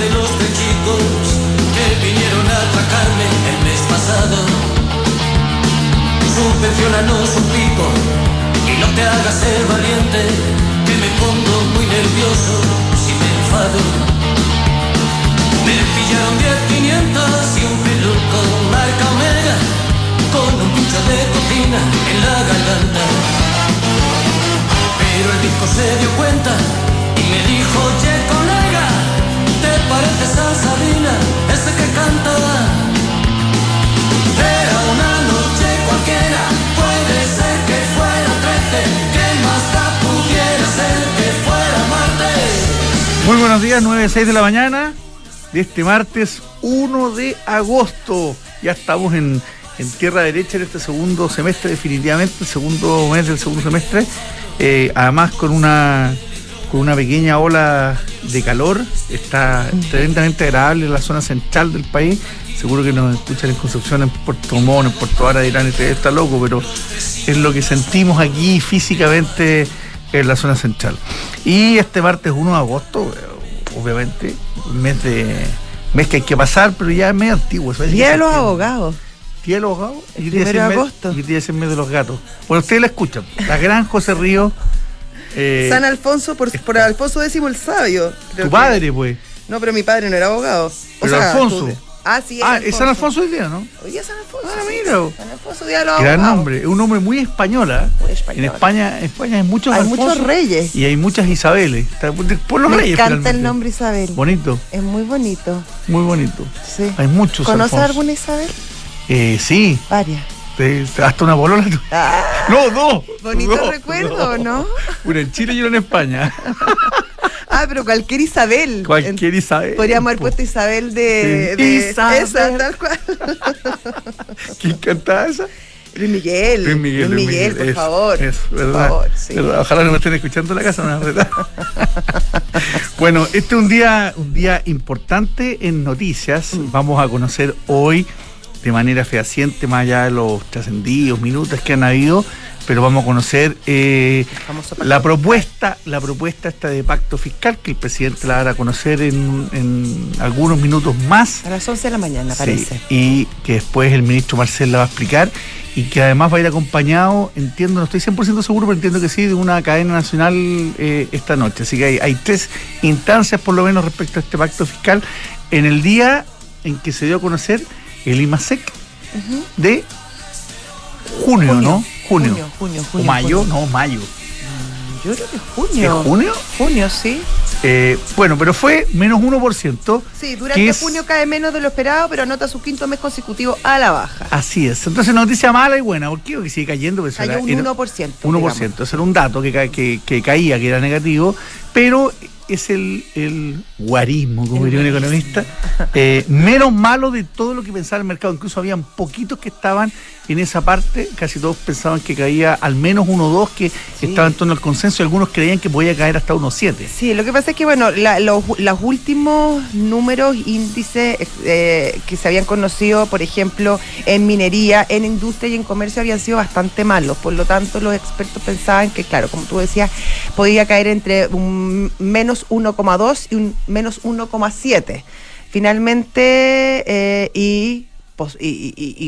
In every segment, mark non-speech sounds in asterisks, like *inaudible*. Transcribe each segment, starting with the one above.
de los tres chicos que vinieron a atracarme el mes pasado. Subvencionanos un pico y no te hagas ser valiente, que me pongo muy nervioso si me enfado. Me pillaron 10, 500 y un peluco marca omega con un pincho de cocina en la garganta. Pero el disco se dio cuenta y me dijo, oye colega, ¿te pareces a Sabina, ese que canta? Era una noche cualquiera, puede ser que fuera 13, que más da pudiera ser que fuera martes. Muy buenos días, 9 6 de la mañana de este martes 1 de agosto. Ya estamos en, en tierra derecha en este segundo semestre, definitivamente, el segundo mes del segundo semestre. Eh, además con una con una pequeña ola de calor. Está tremendamente agradable en la zona central del país. Seguro que nos escuchan en Concepción, en Puerto Montt, en Puerto Vara, dirán, este está loco, pero es lo que sentimos aquí físicamente en la zona central. Y este martes 1 de agosto, eh, obviamente, mes de mes que hay que pasar, pero ya es medio antiguo. Día de los abogados. Día de los abogados. El Y día de agosto. Y día el mes de los gatos. Bueno, ustedes la escuchan. La gran José Río. Eh, San Alfonso, por, por Alfonso X el Sabio. creo tu que- padre, pues. No, pero mi padre no era abogado. O Pero Alfonso. tú- Ah, sí, Ah, era es San Alfonso hoy día, ¿no? Hoy día es San Alfonso. Ah, sí. mira. San Alfonso, Día de los Gran nombre. Es un nombre muy española. Muy español. En España, en España hay muchos Hay muchos reyes. Y hay muchas Isabeles. Por los Me reyes. encanta finalmente. el nombre Isabel. Bonito, Es muy bonito. muy bonito. Sí. Hay muchos ¿Conoces alguna Isabel? Eh, sí. Varias. Te- hasta una bolola. Ah, No, dos. bonito dos, recuerdo, dos. ¿no? Una en Chile y una en España. *laughs* Ah, pero cualquier Isabel. Cualquier Isabel. Podríamos haber puesto Isabel de. Sí. de Isabel. Esa, tal cual. *laughs* ¿Quién cantaba esa? Luis Miguel. Luis Miguel, Luis Miguel, por favor. eso, por verdad, favor, sí. verdad. Ojalá no me estén escuchando en la casa, no, ¿verdad? *laughs* bueno, este es un día, un día importante en noticias. Mm. Vamos a conocer hoy de manera fehaciente, más allá de los trascendidos, minutos que han habido, pero vamos a conocer eh, la propuesta, la propuesta esta de pacto fiscal que el presidente la va a conocer en, en algunos minutos más. A las 11 de la mañana, Sí, parece. y que después el ministro Marcel la va a explicar y que además va a ir acompañado, entiendo, no estoy 100% seguro, pero entiendo que sí, de una cadena nacional eh, esta noche. Así que hay, hay tres instancias por lo menos respecto a este pacto fiscal en el día en que se dio a conocer el IMASEC de junio, ¿no? Junio. Junio, junio, o junio, mayo, no, mayo. Yo creo que ¿Es junio. junio? Junio, sí. Eh, bueno, pero fue menos 1%. Sí, que durante es- junio cae menos de lo esperado, pero anota su quinto mes consecutivo a la baja. Así es. Entonces, noticia mala y buena. ¿Por qué? Porque sigue cayendo. pues, Cayó era- un era- 1%. 1%. digamos. Ese era un dato que, que, que caía, que era negativo, pero es el, el guarismo, como diría un economista, eh, menos malo de todo lo que pensaba el mercado. Incluso habían poquitos que estaban en esa parte, casi todos pensaban que caía al menos 1 o 2, que Sí. estaba en torno al consenso, y algunos creían que podía caer hasta 1,7. Sí, lo que pasa es que, bueno, la- los, los últimos números, índices eh, que se habían conocido, por ejemplo, en minería, en industria y en comercio, habían sido bastante malos. Por lo tanto, los expertos pensaban que, claro, como tú decías, podía caer entre un menos 1,2 y un menos 1,7. Finalmente, eh, y,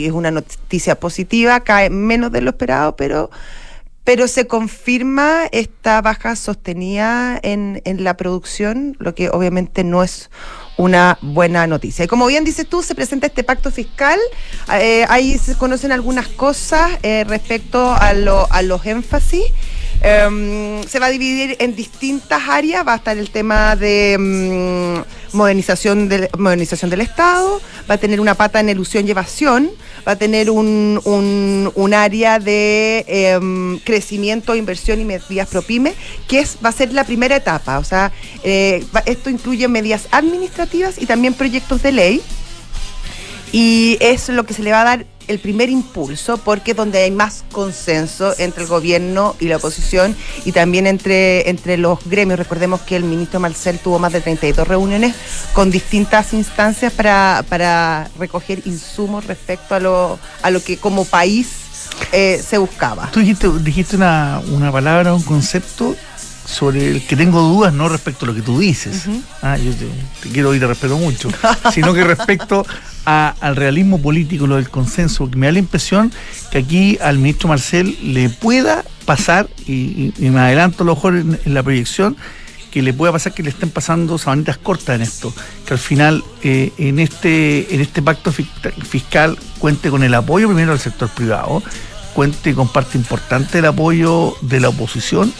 es una noticia positiva, cae menos de lo esperado, pero pero se confirma esta baja sostenida en, en la producción, lo que obviamente no es una buena noticia. Y como bien dices tú, se presenta este pacto fiscal. eh, ahí se conocen algunas cosas eh, respecto a, lo- a los énfasis. Em, se va a dividir en distintas áreas. Va a estar el tema de mm, modernización, del, modernización del Estado, va a tener una pata en elusión y evasión, va a tener un, un, un área de em, crecimiento, inversión y medidas ProPyme, que es, va a ser la primera etapa. O sea, eh, va- esto incluye medidas administrativas y también proyectos de ley. Y es lo que se le va a dar el primer impulso, porque es donde hay más consenso entre el gobierno y la oposición y también entre, entre los gremios. Recordemos que el ministro Marcel tuvo más de 32 reuniones con distintas instancias para, para recoger insumos respecto a lo, a lo que como país eh, se buscaba. Tú dijiste, dijiste una, una palabra, un concepto sobre el que tengo dudas no respecto a lo que tú dices. ah, yo te, quiero y te respeto mucho, *laughs* sino que respecto al realismo político, lo del consenso, que me da la impresión que aquí al ministro Marcel le pueda pasar, y, me adelanto a lo mejor en, la proyección, que le pueda pasar que le estén pasando sabanitas cortas en esto, que al final eh, en este en este pacto fiscal cuente con el apoyo primero del sector privado, cuente con parte importante del apoyo de la oposición,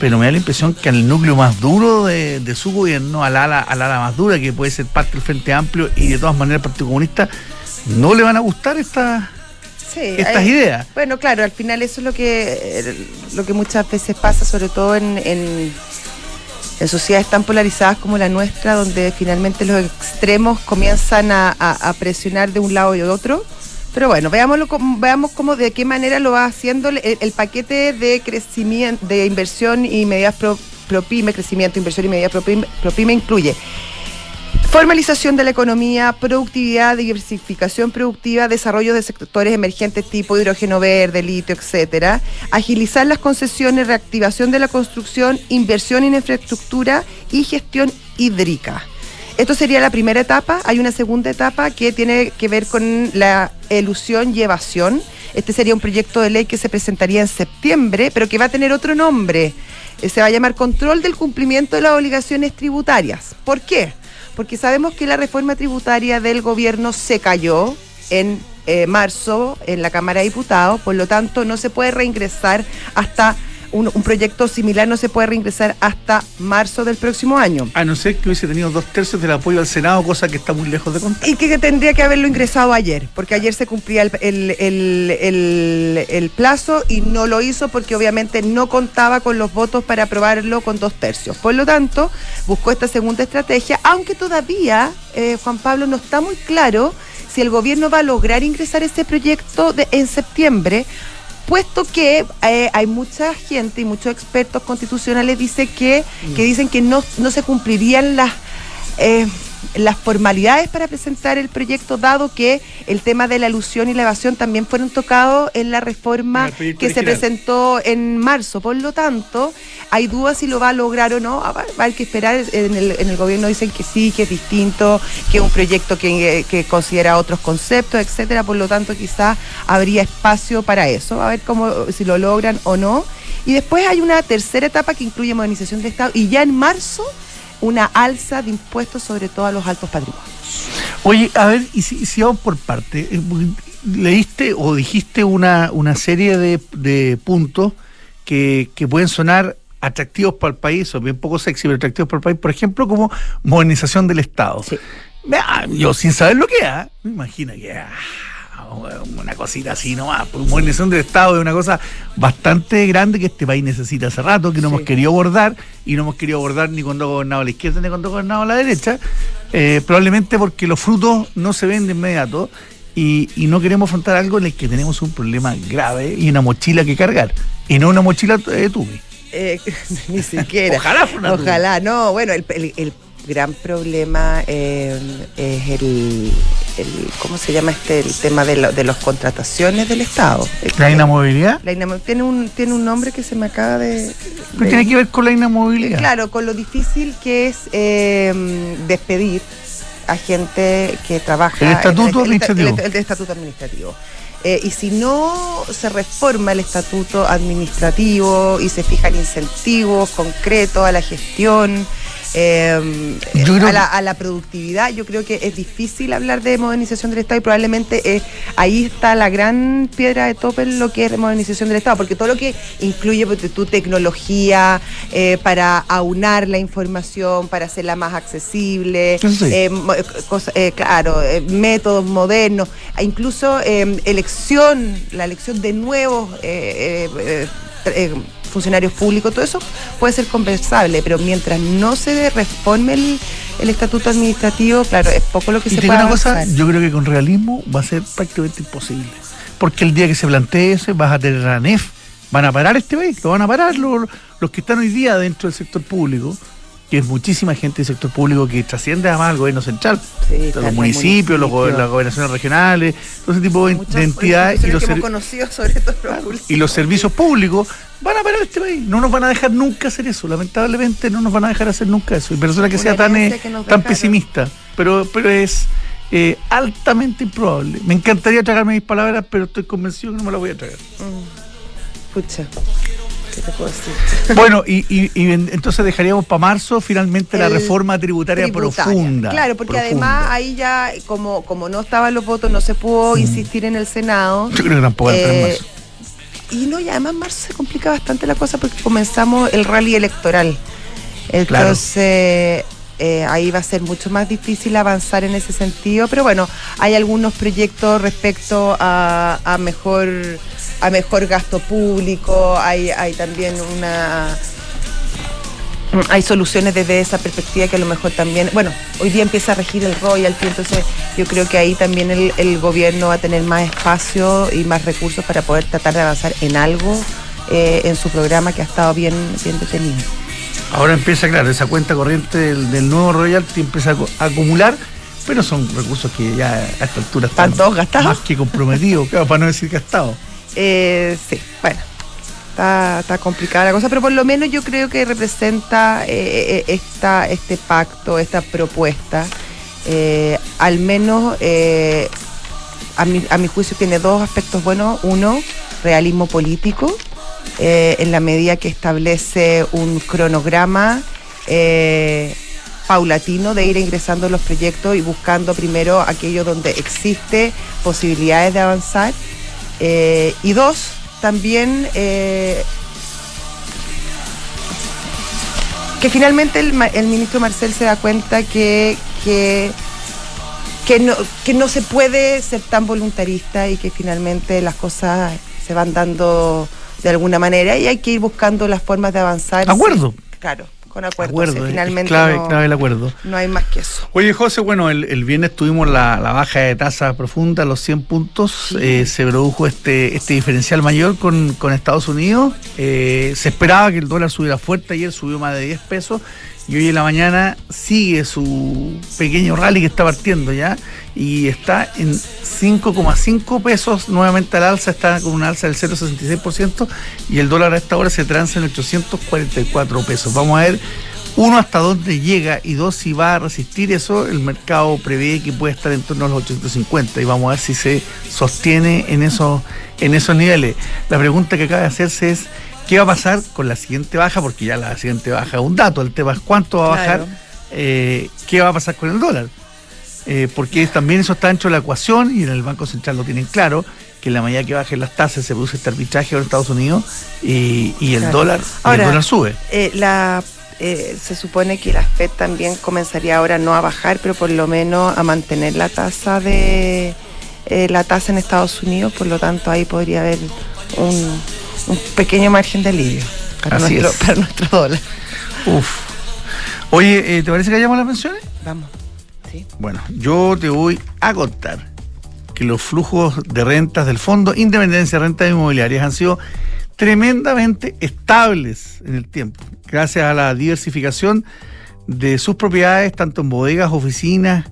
pero me da la impresión que al núcleo más duro de, su gobierno, al ala, al ala más dura, que puede ser parte del Frente Amplio y de todas maneras el Partido Comunista, no le van a gustar estas estas ideas. Bueno, claro, al final eso es lo que, lo que muchas veces pasa, sobre todo en, en, sociedades tan polarizadas como la nuestra, donde finalmente los extremos comienzan a, a presionar de un lado y de otro pero bueno, veámoslo, veamos cómo, de qué manera lo va haciendo el, paquete de crecimiento, de inversión y medidas pro, PYME, crecimiento, inversión y medidas pro PYME, incluye Formalización de la economía, productividad, diversificación productiva, desarrollo de sectores emergentes tipo hidrógeno verde, litio, etcétera. Agilizar las concesiones, reactivación de la construcción, inversión en infraestructura y gestión hídrica. Esto sería la primera etapa. Hay una segunda etapa que tiene que ver con la elusión y evasión. Este sería un proyecto de ley que se presentaría en septiembre, pero que va a tener otro nombre. Eh, se va a llamar Control del Cumplimiento de las Obligaciones Tributarias. ¿Por qué? Porque sabemos que la reforma tributaria del gobierno se cayó en eh, marzo en la Cámara de Diputados, por lo tanto no se puede reingresar hasta un, proyecto similar no se puede reingresar hasta marzo del próximo año. A no ser que hubiese tenido dos tercios del apoyo al Senado, cosa que está muy lejos de contar. Y que, tendría que haberlo ingresado ayer, porque ayer se cumplía el, el, plazo y no lo hizo porque obviamente no contaba con los votos para aprobarlo con dos tercios. Por lo tanto, buscó esta segunda estrategia, aunque todavía, eh, Juan Pablo, no está muy claro si el gobierno va a lograr ingresar ese proyecto de, en septiembre puesto que eh, hay mucha gente y muchos expertos constitucionales dice que, que dicen que no, no se cumplirían las... Eh, las formalidades para presentar el proyecto, dado que el tema de la alusión y la evasión también fueron tocados en la reforma que se presentó en marzo. Por lo tanto, hay dudas si lo va a lograr o no. Va, a haber que esperar. En el, en el, gobierno dicen que sí, que es distinto, que es un proyecto que, que considera otros conceptos, etcétera. Por lo tanto, quizás habría espacio para eso. A ver cómo si lo logran o no. Y después hay una tercera etapa que incluye modernización del Estado. Y ya en marzo una alza de impuestos sobre todo a los altos patrimonios. Oye, a ver, y si, vamos por parte, eh, leíste o dijiste una, una serie de, puntos que, pueden sonar atractivos para el país, o bien poco sexy, pero atractivos para el país, por ejemplo, como modernización del Estado. Yo sin saber lo que es, me imagino que... Ah, una cosita así nomás. Modernización del Estado es una cosa bastante grande que este país necesita hace rato, que no hemos querido abordar y no hemos querido abordar ni cuando ha gobernado a la izquierda ni cuando ha gobernado a la derecha, eh, probablemente porque los frutos no se ven de inmediato. Y, no queremos afrontar algo en el que tenemos un problema grave y una mochila que cargar, y no una mochila de tubi. Eh, *laughs* ni siquiera. Ojalá Ojalá, no. Bueno, el, el gran problema eh, es el, ¿cómo se llama este? El tema de, lo, de las contrataciones del Estado. ¿La inamovilidad? tiene, un, tiene un nombre que se me acaba de... tiene que ver con la inamovilidad. Claro, con lo difícil que es eh, despedir a gente que trabaja... El estatuto administrativo. El, estatuto administrativo. Eh, y si no se reforma el estatuto administrativo y se fijan incentivos concretos a la gestión, eh, a, la, productividad. Yo creo que es difícil hablar de modernización del Estado y probablemente eh, ahí está la gran piedra de tope en lo que es modernización del Estado, porque todo lo que incluye pues, tu tecnología eh, para aunar la información, para hacerla más accesible, claro, métodos modernos, e incluso elección, la elección de nuevos funcionarios públicos, todo eso puede ser conversable, pero mientras no se reforme el, estatuto administrativo, claro, es poco lo que se puede una cosa, yo creo que con realismo va a ser prácticamente imposible. Porque el día que se plantee ese, vas a tener a NEF, van a parar este país, lo van a parar los, los que están hoy día dentro del sector público, que es muchísima gente del sector público que trasciende además al gobierno central, Sí, los municipios, los go- las gobernaciones regionales, todo ese tipo de, entidades y los, que ser- hemos conocido sobre todo los últimos y los servicios públicos van a parar este país. No nos van a dejar nunca hacer eso. Lamentablemente no nos van a dejar hacer nunca eso. Y persona que Una sea tan, eh, que tan pesimista. Pero, pero es eh, altamente improbable. Me encantaría tragarme mis palabras, pero estoy convencido que no me las voy a tragar. Pucha, ¿qué te puedo decir? *laughs* Bueno, y, y- y en- entonces dejaríamos para marzo finalmente la reforma tributaria, tributaria. profunda. Claro, porque profunda. además ahí ya, como, como no estaban los votos, no se pudo insistir en el Senado. Yo creo que tampoco Eh, marzo. y no, y además marzo se complica bastante la cosa porque comenzamos el rally electoral. Claro. Entonces, eh, ahí va a ser mucho más difícil avanzar en ese sentido. Pero bueno, hay algunos proyectos respecto a, a mejor a mejor gasto público, hay, hay también una hay soluciones desde esa perspectiva que a lo mejor también, bueno, hoy día empieza a regir el royalty, entonces yo creo que ahí también el, el gobierno va a tener más espacio y más recursos para poder tratar de avanzar en algo eh, en su programa que ha estado bien, bien detenido. Ahora empieza, claro, esa cuenta corriente del, del nuevo royalty empieza a, acu- a acumular, pero son recursos que ya a esta altura están ¿Están todos gastados? más que comprometidos, *laughs* claro, para no decir gastados. Eh, sí, bueno, está, complicada la cosa, pero por lo menos yo creo que representa eh, eh, esta, este pacto, esta propuesta, eh, al menos eh, a, mi, a mi juicio tiene dos aspectos buenos. Uno, realismo político, eh, en la medida que establece un cronograma. eh, paulatino de ir ingresando los proyectos y buscando primero aquello donde existe posibilidades de avanzar eh, y dos, también eh, que finalmente el, el ministro Marcel se da cuenta que, que, que, no, que no se puede ser tan voluntarista y que finalmente las cosas se van dando de alguna manera y hay que ir buscando las formas de avanzar. Acuerdo. Claro, con acuerdo. Acuerdo, es finalmente clave, no, clave el acuerdo. no hay más que eso. Oye, José, bueno, el, el viernes tuvimos la, la baja de tasa profunda, los 100 puntos. Eh, se produjo este, este diferencial mayor con, con Estados Unidos. Eh, se esperaba que el dólar subiera fuerte. Ayer subió más de 10 pesos. Y hoy en la mañana sigue su pequeño rally que está partiendo ya. Y está en 5,5 pesos nuevamente al alza. Está con una alza del 0,66%. Y el dólar a esta hora se transa en 844 pesos. Vamos a ver uno, hasta dónde llega y dos, si va a resistir eso, el mercado prevé que puede estar en torno a los 850 y vamos a ver si se sostiene en esos, en esos niveles. La pregunta que acaba de hacerse es, ¿qué va a pasar con la siguiente baja? Porque ya la siguiente baja es un dato, el tema es cuánto va a bajar, Claro. eh, ¿qué va a pasar con el dólar? Eh, porque también eso está dentro de la ecuación y en el Banco Central lo tienen claro, que en la medida que bajen las tasas se produce este arbitraje en Estados Unidos y, y el Claro. dólar Ahora, el dólar sube. Eh, la, eh, se supone que la FED también comenzaría ahora no a bajar, pero por lo menos a mantener la tasa de la tasa en Estados Unidos, por lo tanto ahí podría haber un, un pequeño margen de alivio para, Así nuestro, es. para nuestro dólar. Uf. Oye, eh, ¿te parece que hayamos las pensiones? Vamos. Sí. Bueno, yo te voy a contar que los flujos de rentas del Fondo Independencia de Rentas Inmobiliarias han sido tremendamente estables en el tiempo, gracias a la diversificación de sus propiedades, tanto en bodegas, oficinas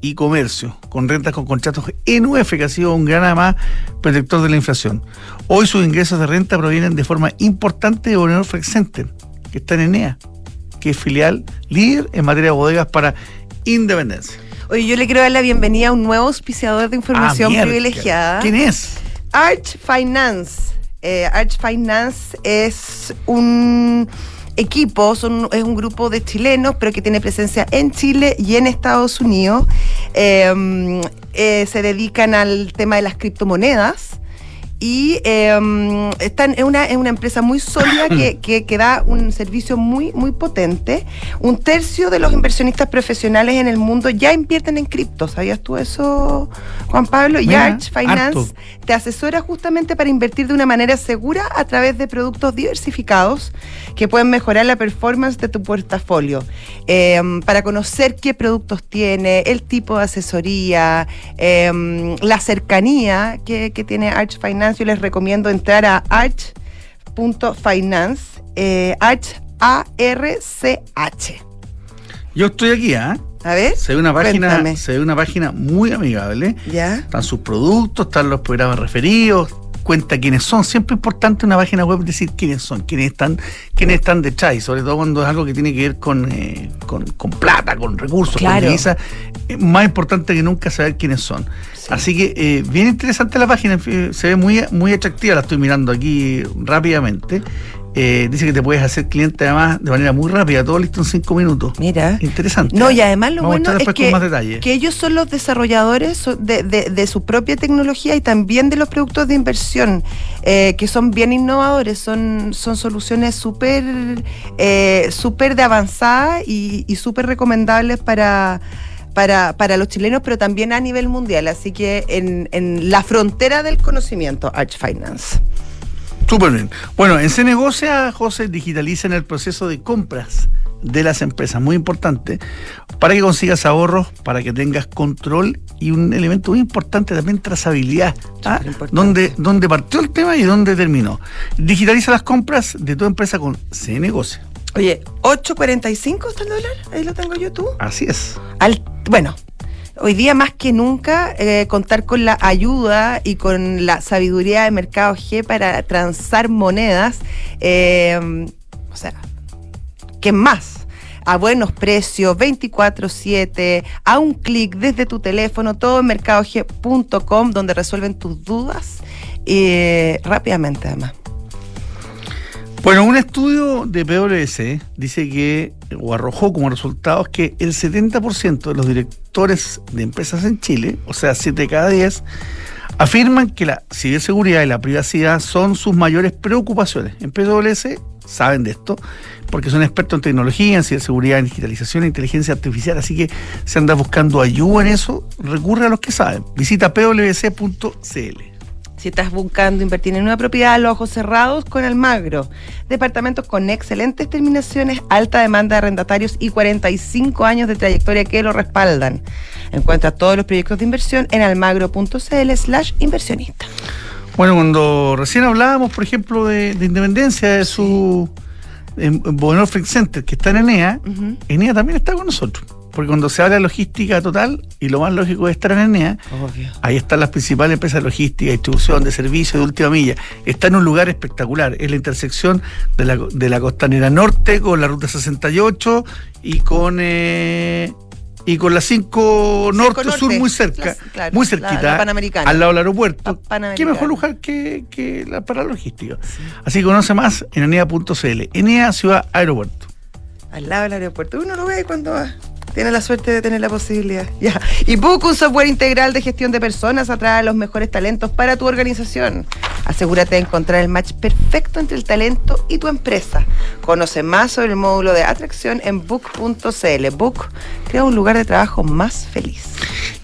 y comercio, con rentas con contratos NUF, que ha sido un gran además protector de la inflación. Hoy sus ingresos de renta provienen de forma importante de Bonheur Flex Center, que está en Enea, que es filial líder en materia de bodegas para Independencia. Oye, yo le quiero dar la bienvenida a un nuevo auspiciador de información Ah, privilegiada. ¿Quién es? Arch Finance. Eh, Arch Finance es un equipo, son, es un grupo de chilenos, pero que tiene presencia en Chile y en Estados Unidos. Eh, eh, se dedican al tema de las criptomonedas. Y eh, están, es, una, es una empresa muy sólida que, *coughs* que, que da un servicio muy, muy potente. Un tercio de los inversionistas profesionales en el mundo ya invierten en cripto. ¿Sabías tú eso, Juan Pablo? Y Mira, Arch Finance harto. te asesora justamente para invertir de una manera segura a través de productos diversificados que pueden mejorar la performance de tu portafolio. Eh, para conocer qué productos tiene, el tipo de asesoría, eh, la cercanía que, que tiene Arch Finance, yo les recomiendo entrar a arch.finance, eh, Arch A-R-C-H. Yo estoy aquí, ¿ah? A ver. Se ve una página, cuéntame. se ve una página muy amigable. ¿Ya? Están sus productos, están los programas referidos, cuenta quiénes son. Siempre es importante una página web decir quiénes son, quiénes están, quiénes están detrás, y sobre todo cuando es algo que tiene que ver con, eh, con, con plata, con recursos, Claro. con divisas. Es más importante que nunca saber quiénes son. Sí. Así que eh, bien interesante la página, eh, se ve muy, muy atractiva, la estoy mirando aquí rápidamente. Eh, dice que te puedes hacer cliente además de manera muy rápida, todo listo en cinco minutos. Mira. Interesante. No, ¿eh? y además lo Vamos a bueno es después que, con más detalles. que ellos son los desarrolladores de, de- de su propia tecnología y también de los productos de inversión, eh, que son bien innovadores, son, son soluciones súper eh, súper de avanzada y, y súper recomendables para, para, para los chilenos, pero también a nivel mundial. Así que en, en la frontera del conocimiento, Arch Finance. Súper bien. Bueno, en Se Negocia, José, digitalicen el proceso de compras de las empresas, muy importante, para que consigas ahorros, para que tengas control y un elemento muy importante también, trazabilidad. ¿ah? Dónde, dónde partió el tema y dónde terminó. Digitaliza las compras de tu empresa con Se Negocia. Oye, 8.45 está el dólar, ahí lo tengo yo tú. Así es. al, bueno, hoy día más que nunca eh, contar con la ayuda y con la sabiduría de Mercado G para transar monedas, eh, o sea, ¿qué más? A buenos precios, 24/7, a un clic desde tu teléfono, todo en mercadog.com, donde resuelven tus dudas eh, rápidamente además. Bueno, un estudio de PwC dice que, o arrojó como resultados, que el 70% de los directores de empresas en Chile, o sea, 7 de cada 10, afirman que la ciberseguridad y la privacidad son sus mayores preocupaciones. En PwC saben de esto, porque son expertos en tecnología, en ciberseguridad, en digitalización, en inteligencia artificial, así que si andas buscando ayuda en eso, recurre a los que saben. Visita pwc.cl. Si estás buscando invertir en una propiedad a los ojos cerrados con Almagro, departamentos con excelentes terminaciones, alta demanda de arrendatarios y 45 años de trayectoria que lo respaldan. Encuentra todos los proyectos de inversión en almagro.cl slash inversionista. Bueno, cuando recién hablábamos, por ejemplo, de, de Independencia, de su en Frick Center, que está en Enea. Enea también está con nosotros. Porque cuando se habla de logística total, y lo más lógico es estar en Enea, Obvio. ahí están las principales empresas de logística, distribución, de servicios de última milla. Está en un lugar espectacular. Es la intersección de la, de la costanera norte con la ruta 68 y con eh, y con la 5 norte, norte, sur muy cerca, las- claro, muy cerquita, la Panamericana. al lado del aeropuerto. La ¿Qué mejor lugar que, que la, para logística? Así que conoce más en enea.cl. Enea Ciudad Aeropuerto. Al lado del aeropuerto. Uno lo ve cuando va. Tiene la suerte de tener la posibilidad. *laughs* Y Book, un software integral de gestión de personas, atrae a los mejores talentos para tu organización. Asegúrate de encontrar el match perfecto entre el talento y tu empresa. Conoce más sobre el módulo de atracción en book.cl. Book crea un lugar de trabajo más feliz.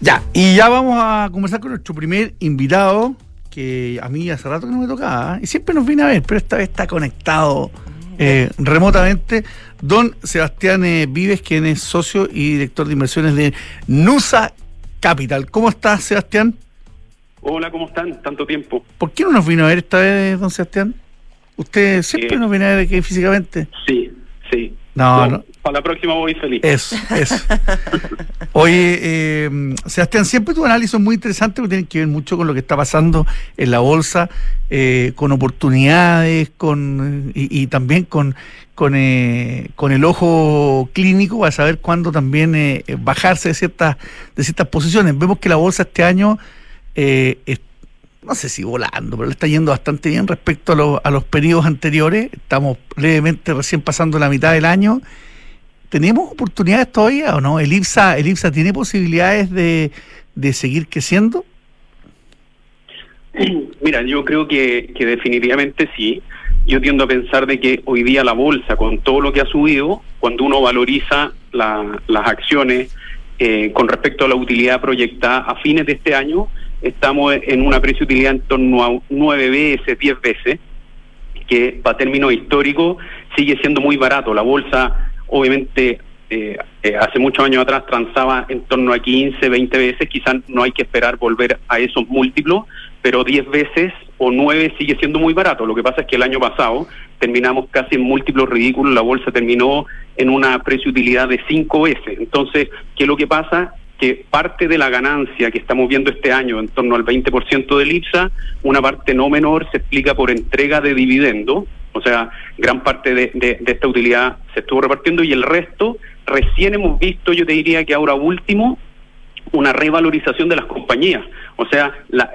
Ya, y ya vamos a conversar con nuestro primer invitado, que a mí hace rato que no me tocaba, ¿eh? y siempre nos viene a ver, pero esta vez está conectado eh, remotamente. Don Sebastián eh, Vives, quien es socio y director de inversiones de Nusa Capital. ¿Cómo estás, Sebastián? Hola, ¿cómo están? Tanto tiempo. ¿Por qué no nos vino a ver esta vez, don Sebastián? Usted siempre Eh, nos viene a ver aquí físicamente. Sí, sí. No, no. Para la próxima voy feliz. Eso, eso. *laughs* Oye, eh, Sebastián, siempre tu análisis es muy interesante porque tiene que ver mucho con lo que está pasando en la bolsa, eh, con oportunidades, con y, y también con con, eh, con el ojo clínico para saber cuándo también eh, bajarse de ciertas de ciertas posiciones. Vemos que la bolsa este año eh, es- no sé si volando, pero le está yendo bastante bien respecto a, los- a los periodos anteriores. Estamos levemente recién pasando la mitad del año. ¿Tenemos oportunidades todavía o no? ¿El IPSA, el IPSA tiene posibilidades de, de seguir creciendo? *clears throat* Mira, yo creo que, que definitivamente sí. Yo tiendo a pensar de que hoy día la bolsa, con todo lo que ha subido, cuando uno valoriza la- las acciones eh, con respecto a la utilidad proyectada a fines de este año, estamos en una precio-utilidad en torno a 9 veces, 10 veces, que para términos históricos sigue siendo muy barato. La bolsa, obviamente, eh, eh, hace muchos años atrás transaba en torno a 15, 20 veces, quizás no hay que esperar volver a esos múltiplos, pero 10 veces o 9 sigue siendo muy barato. Lo que pasa es que el año pasado terminamos casi en múltiplos ridículos, la bolsa terminó en una precio-utilidad de cinco veces. Entonces, ¿qué es lo que pasa? Que parte de la ganancia que estamos viendo este año, en torno al 20% del IPSA, una parte no menor se explica por entrega de dividendo, o sea, gran parte de, de, esta utilidad se estuvo repartiendo y el resto, recién hemos visto, yo te diría que ahora último, una revalorización de las compañías. O sea, la,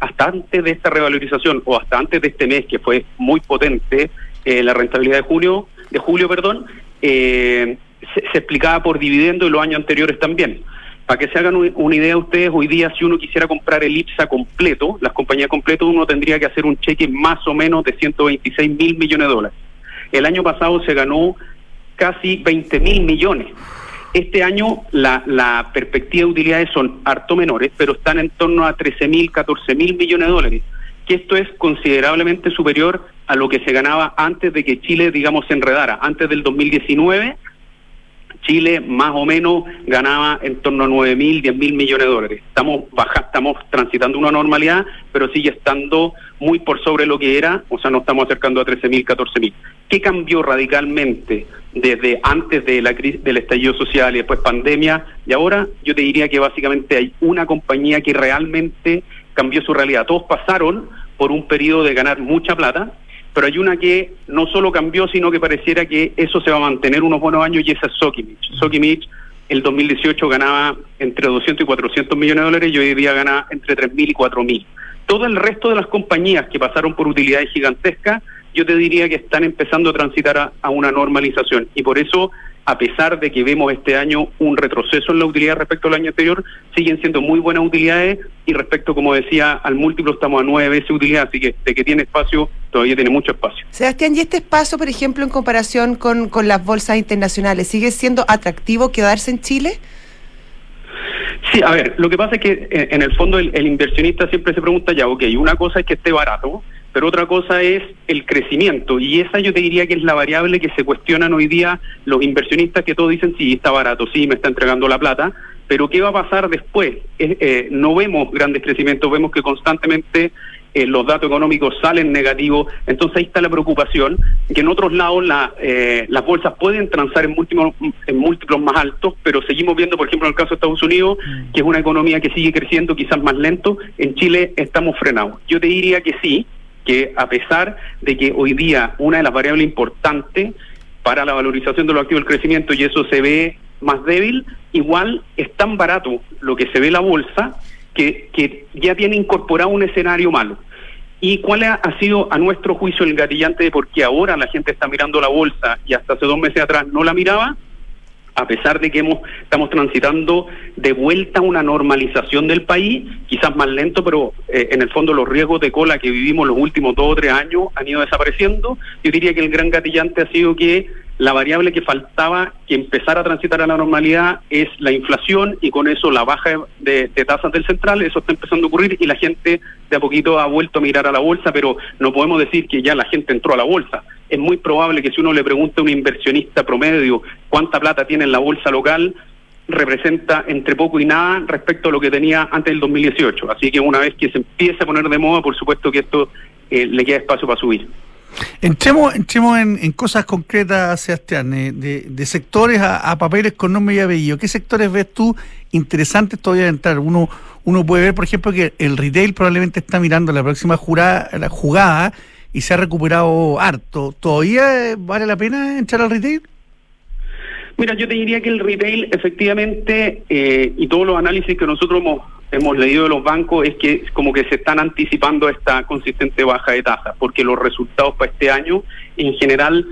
hasta antes de esta revalorización o hasta antes de este mes, que fue muy potente, eh, la rentabilidad de julio, de julio, perdón, eh, se, se, explicaba por dividendo y los años anteriores también. Para que se hagan una idea ustedes, hoy día si uno quisiera comprar el IPSA completo, las compañías completas, uno tendría que hacer un cheque más o menos de 126 mil millones de dólares. El año pasado se ganó casi 20 mil millones. Este año la, la perspectiva de utilidades son harto menores, pero están en torno a 13 mil, 14 mil millones de dólares. Que esto es considerablemente superior a lo que se ganaba antes de que Chile, digamos, se enredara. Antes del 2019 Chile más o menos ganaba en torno a 9 mil, 10 mil millones de dólares. Estamos baja, estamos transitando una normalidad, pero sigue estando muy por sobre lo que era, o sea, nos estamos acercando a 13 mil, 14 mil. ¿Qué cambió radicalmente desde antes de la crisis, del estallido social y después pandemia? Y ahora yo te diría que básicamente hay una compañía que realmente cambió su realidad. Todos pasaron por un periodo de ganar mucha plata, pero hay una que no solo cambió, sino que pareciera que eso se va a mantener unos buenos años y esa es Sokimich. Sokimich el 2018 ganaba entre 200 y 400 millones de dólares y hoy día gana entre 3.000 y 4.000. Todo el resto de las compañías que pasaron por utilidades gigantescas, yo te diría que están empezando a transitar a una normalización y por eso a pesar de que vemos este año un retroceso en la utilidad respecto al año anterior, siguen siendo muy buenas utilidades y respecto, como decía, al múltiplo estamos a nueve veces utilidad, así que de que tiene espacio, todavía tiene mucho espacio. Sebastián, ¿y este espacio, por ejemplo, en comparación con, con las bolsas internacionales, sigue siendo atractivo quedarse en Chile? Sí, a ver, lo que pasa es que eh, en el fondo el, el inversionista siempre se pregunta ya, ok, una cosa es que esté barato, pero otra cosa es el crecimiento y esa yo te diría que es la variable que se cuestionan hoy día los inversionistas que todos dicen sí, está barato, sí, me está entregando la plata, pero ¿qué va a pasar después? Eh, no vemos grandes crecimientos, vemos que constantemente eh, los datos económicos salen negativos, entonces ahí está la preocupación, que en otros lados la, eh, las bolsas pueden transar en múltiplos, en múltiplos más altos, pero seguimos viendo, por ejemplo, en el caso de Estados Unidos, mm. que es una economía que sigue creciendo quizás más lento, en Chile estamos frenados. Yo te diría que sí, que a pesar de que hoy día una de las variables importantes para la valorización de los activos del crecimiento y eso se ve más débil, igual es tan barato lo que se ve la bolsa que, que ya tiene incorporado un escenario malo. ¿Y cuál ha, sido, a nuestro juicio, el gatillante de por qué ahora la gente está mirando la bolsa y hasta hace dos meses atrás no la miraba? A pesar de que hemos, estamos transitando de vuelta una normalización del país, quizás más lento, pero eh, en el fondo los riesgos de cola que vivimos los últimos dos o tres años han ido desapareciendo. Yo diría que el gran gatillante ha sido que la variable que faltaba que empezara a transitar a la normalidad es la inflación y con eso la baja de, tasas del central, eso está empezando a ocurrir y la gente de a poquito ha vuelto a mirar a la bolsa, pero no podemos decir que ya la gente entró a la bolsa. Es muy probable que si uno le pregunta a un inversionista promedio cuánta plata tiene en la bolsa local, representa entre poco y nada respecto a lo que tenía antes del 2018. Así que una vez que se empiece a poner de moda, por supuesto que esto eh, le queda espacio para subir. Entremos, entremos en, cosas concretas, Sebastián, eh, de, sectores a, papeles con nombre y apellido. ¿Qué sectores ves tú interesantes todavía de entrar? Uno, uno puede ver, por ejemplo, que el retail probablemente está mirando la próxima jurada, jugada y se ha recuperado harto. ¿Todavía vale la pena entrar al retail? Mira, yo te diría que el retail efectivamente, eh, y todos los análisis que nosotros hemos hemos leído de los bancos es que como que se están anticipando esta consistente baja de tasas, porque los resultados para este año en general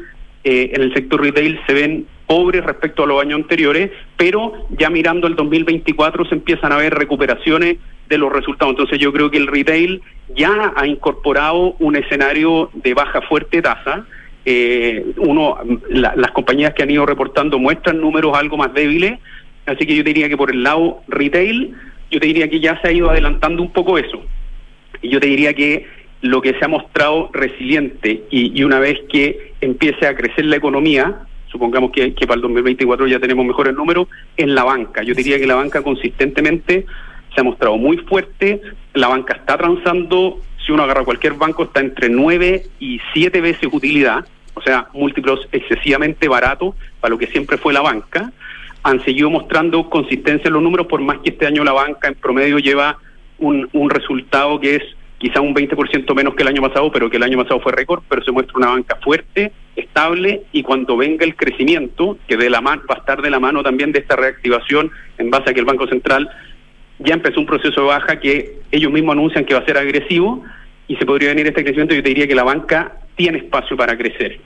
eh, en el sector retail se ven pobres respecto a los años anteriores, pero ya mirando el 2024 se empiezan a ver recuperaciones de los resultados. Entonces yo creo que el retail ya ha incorporado un escenario de baja fuerte tasa. Eh, uno, las compañías que han ido reportando muestran números algo más débiles, así que yo diría que por el lado retail yo te diría que ya se ha ido adelantando un poco eso. Y yo te diría que lo que se ha mostrado resiliente y, una vez que empiece a crecer la economía, supongamos que, para el 2024 ya tenemos mejores números, en la banca. Yo diría que la banca consistentemente se ha mostrado muy fuerte, la banca está transando si uno agarra cualquier banco, está entre 9 y 7 veces utilidad, o sea, múltiplos excesivamente baratos para lo que siempre fue la banca. Han seguido mostrando consistencia en los números, por más que este año la banca en promedio lleva un, un resultado que es quizá un 20% menos que el año pasado, pero que el año pasado fue récord, pero se muestra una banca fuerte, estable y cuando venga el crecimiento, que de la mano, va a estar de la mano también de esta reactivación en base a que el Banco Central ya empezó un proceso de baja que ellos mismos anuncian que va a ser agresivo y se podría venir este crecimiento, yo te diría que la banca tiene espacio para crecer.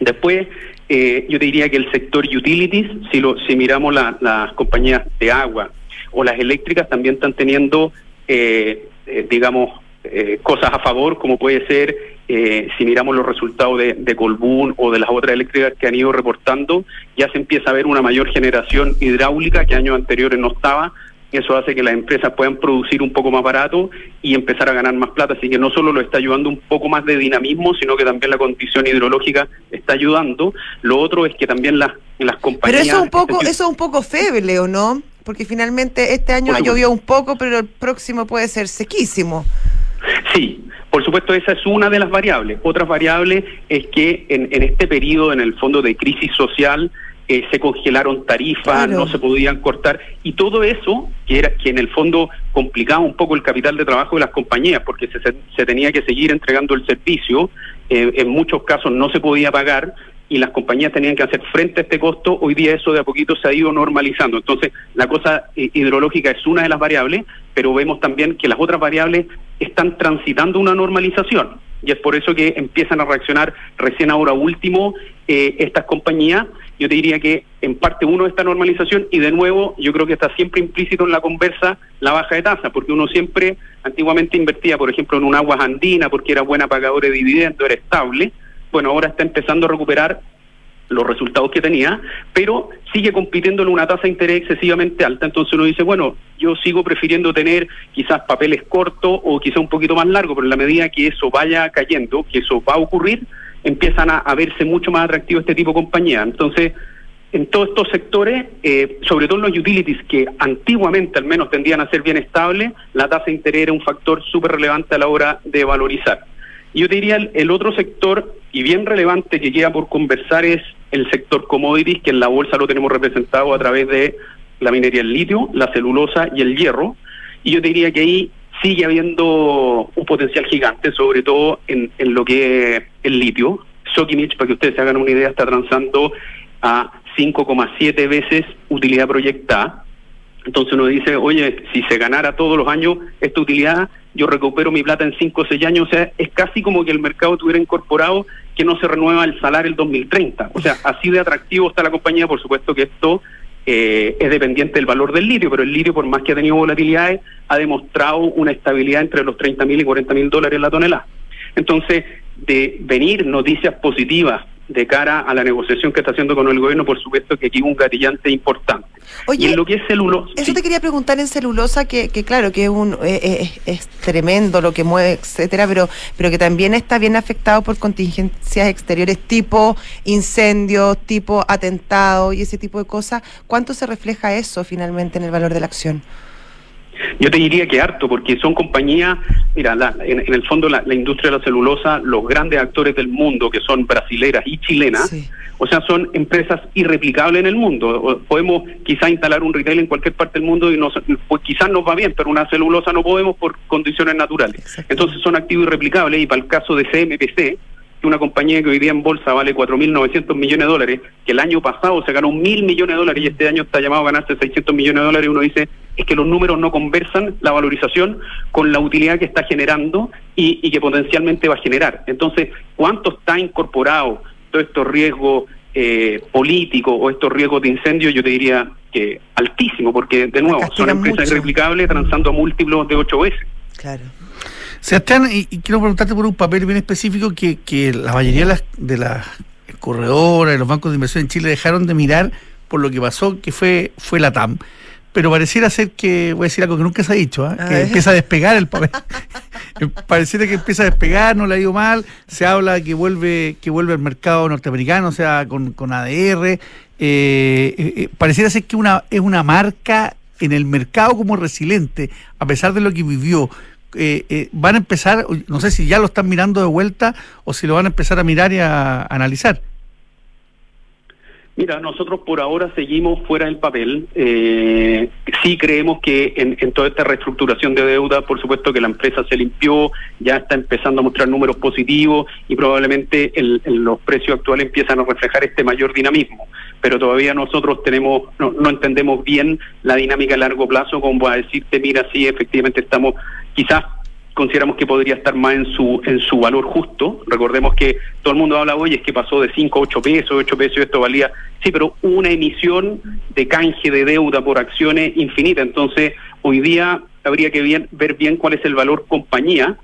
Después, eh, yo diría que el sector utilities, si, lo, si miramos las compañías de agua o las eléctricas, también están teniendo, eh, eh, digamos, eh, cosas a favor, como puede ser, eh, si miramos los resultados de, de Colbún o de las otras eléctricas que han ido reportando, ya se empieza a ver una mayor generación hidráulica que años anteriores no estaba. Eso hace que las empresas puedan producir un poco más barato y empezar a ganar más plata. Así que no solo lo está ayudando un poco más de dinamismo, sino que también la condición hidrológica está ayudando. Lo otro es que también las, las compañías... Pero eso es un poco, eso es un poco feble, ¿o no? Porque finalmente este año ha llovido un poco, pero el próximo puede ser sequísimo. Sí, por supuesto, esa es una de las variables. Otra variable es que en, en este periodo, en el fondo de crisis social, eh, se congelaron tarifas, claro. no se podían cortar, y todo eso, que, era, que en el fondo complicaba un poco el capital de trabajo de las compañías, porque se, se tenía que seguir entregando el servicio, eh, en muchos casos no se podía pagar, y las compañías tenían que hacer frente a este costo, hoy día eso de a poquito se ha ido normalizando. Entonces, la cosa hidrológica es una de las variables, pero vemos también que las otras variables están transitando una normalización. Y es por eso que empiezan a reaccionar recién ahora último eh, estas compañías. Yo te diría que en parte uno de esta normalización y de nuevo yo creo que está siempre implícito en la conversa la baja de tasa, porque uno siempre antiguamente invertía, por ejemplo, en un aguas andina porque era buena pagadora de dividendos, era estable bueno, ahora está empezando a recuperar los resultados que tenía, pero sigue compitiendo en una tasa de interés excesivamente alta. Entonces uno dice, bueno, yo sigo prefiriendo tener quizás papeles cortos o quizás un poquito más largos, pero en la medida que eso vaya cayendo, que eso va a ocurrir, empiezan a, verse mucho más atractivos este tipo de compañía. Entonces, en todos estos sectores, eh, sobre todo en los utilities, que antiguamente al menos tendían a ser bien estables, la tasa de interés era un factor súper relevante a la hora de valorizar. Yo diría el, el, otro sector, y bien relevante que queda por conversar, es el sector commodities, que en la bolsa lo tenemos representado a través de la minería del litio, la celulosa y el hierro. Y yo diría que ahí sigue habiendo un potencial gigante, sobre todo en, lo que es el litio. Sokimich, para que ustedes se hagan una idea, está transando a 5,7 veces utilidad proyectada. Entonces uno dice, oye, si se ganara todos los años esta utilidad, yo recupero mi plata en 5 o 6 años. O sea, es casi como que el mercado tuviera incorporado que no se renueva el salario el 2030. O sea, así de atractivo está la compañía. Por supuesto que esto eh, es dependiente del valor del litio, pero el litio, por más que ha tenido volatilidades, ha demostrado una estabilidad entre los 30 mil y 40 mil dólares la tonelada. Entonces, de venir noticias positivas de cara a la negociación que está haciendo con el gobierno, por supuesto que aquí un gatillante importante. Oye, y en lo que es celulosa. Eso sí. te quería preguntar en celulosa, que, que claro, que es, un, eh, es, es, tremendo lo que mueve, etcétera, pero, pero que también está bien afectado por contingencias exteriores tipo incendios, tipo atentados y ese tipo de cosas. ¿Cuánto se refleja eso finalmente en el valor de la acción? Yo te diría que harto, porque son compañías, mira, la, en, en, el fondo la, la, industria de la celulosa, los grandes actores del mundo, que son brasileras y chilenas, sí. o sea, son empresas irreplicables en el mundo. Podemos quizá instalar un retail en cualquier parte del mundo y nos, pues quizás nos va bien, pero una celulosa no podemos por condiciones naturales. Entonces son activos irreplicables y para el caso de CMPC, una compañía que hoy día en bolsa vale 4.900 millones de dólares, que el año pasado se ganó mil millones de dólares y este año está llamado a ganarse 600 millones de dólares, uno dice, es que los números no conversan la valorización con la utilidad que está generando y, y que potencialmente va a generar. Entonces, ¿cuánto está incorporado todo estos riesgos eh, políticos o estos riesgos de incendio? Yo te diría que altísimo, porque de nuevo, son empresas mucho. irreplicables transando a múltiplos de ocho veces. Claro. Sebastián, y, y, quiero preguntarte por un papel bien específico que, que la mayoría de las, de las corredoras, de los bancos de inversión en Chile dejaron de mirar por lo que pasó, que fue, fue la TAM. Pero pareciera ser que, voy a decir algo que nunca se ha dicho, ¿eh? que empieza a despegar el papel. *laughs* pareciera que empieza a despegar, no le ha ido mal. Se habla que vuelve que vuelve al mercado norteamericano, o sea, con, con ADR. Eh, eh, pareciera ser que una, es una marca en el mercado como resiliente, a pesar de lo que vivió. Eh, eh, van a empezar, no sé si ya lo están mirando de vuelta o si lo van a empezar a mirar y a analizar. Mira, nosotros por ahora seguimos fuera del papel. Eh, sí creemos que en, toda esta reestructuración de deuda, por supuesto que la empresa se limpió, ya está empezando a mostrar números positivos y probablemente los precios actuales empiezan a reflejar este mayor dinamismo. Pero todavía nosotros tenemos, no, no entendemos bien la dinámica a largo plazo, como a decirte, mira, sí, efectivamente estamos quizás consideramos que podría estar más en su en su valor justo. Recordemos que todo el mundo habla hoy es que pasó de 5 a 8 pesos, 8 pesos esto valía, sí, pero una emisión de canje de deuda por acciones infinita. Entonces, hoy día habría que ver bien cuál es el valor compañía,